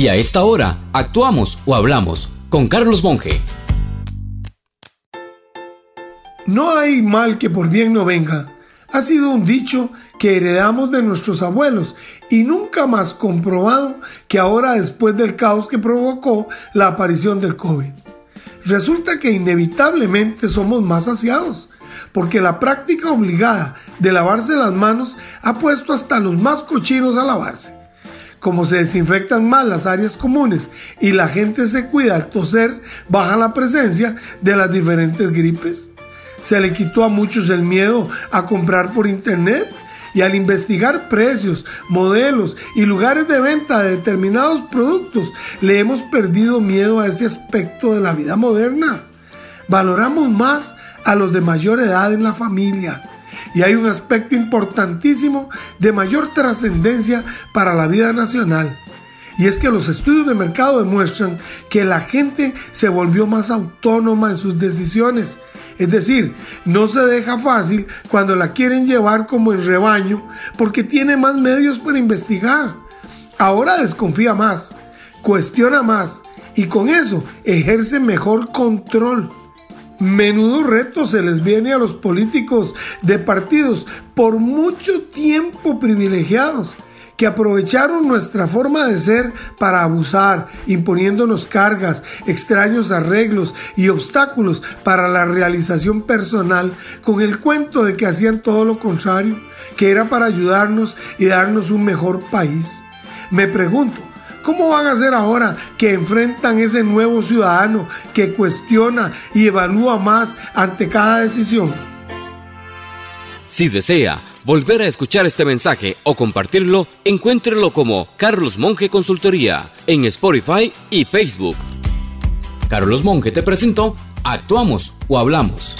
Y a esta hora, actuamos o hablamos con Carlos Monge. No hay mal que por bien no venga. Ha sido un dicho que heredamos de nuestros abuelos y nunca más comprobado que ahora después del caos que provocó la aparición del COVID. Resulta que inevitablemente somos más saciados, porque la práctica obligada de lavarse las manos ha puesto hasta los más cochinos a lavarse. Como se desinfectan más las áreas comunes y la gente se cuida al toser, baja la presencia de las diferentes gripes. Se le quitó a muchos el miedo a comprar por internet y al investigar precios, modelos y lugares de venta de determinados productos, le hemos perdido miedo a ese aspecto de la vida moderna. Valoramos más a los de mayor edad en la familia y hay un aspecto importantísimo de mayor trascendencia para la vida nacional. Y es que los estudios de mercado demuestran que la gente se volvió más autónoma en sus decisiones. Es decir, no se deja fácil cuando la quieren llevar como en rebaño porque tiene más medios para investigar. Ahora desconfía más, cuestiona más y con eso ejerce mejor control. Menudo reto se les viene a los políticos de partidos por mucho tiempo privilegiados que aprovecharon nuestra forma de ser para abusar, imponiéndonos cargas, extraños arreglos y obstáculos para la realización personal con el cuento de que hacían todo lo contrario, que era para ayudarnos y darnos un mejor país. Me pregunto, ¿Cómo van a hacer ahora que enfrentan ese nuevo ciudadano que cuestiona y evalúa más ante cada decisión? Si desea volver a escuchar este mensaje o compartirlo, encuéntrelo como Carlos Monge Consultoría en Spotify y Facebook. Carlos Monge te presentó Actuamos o Hablamos.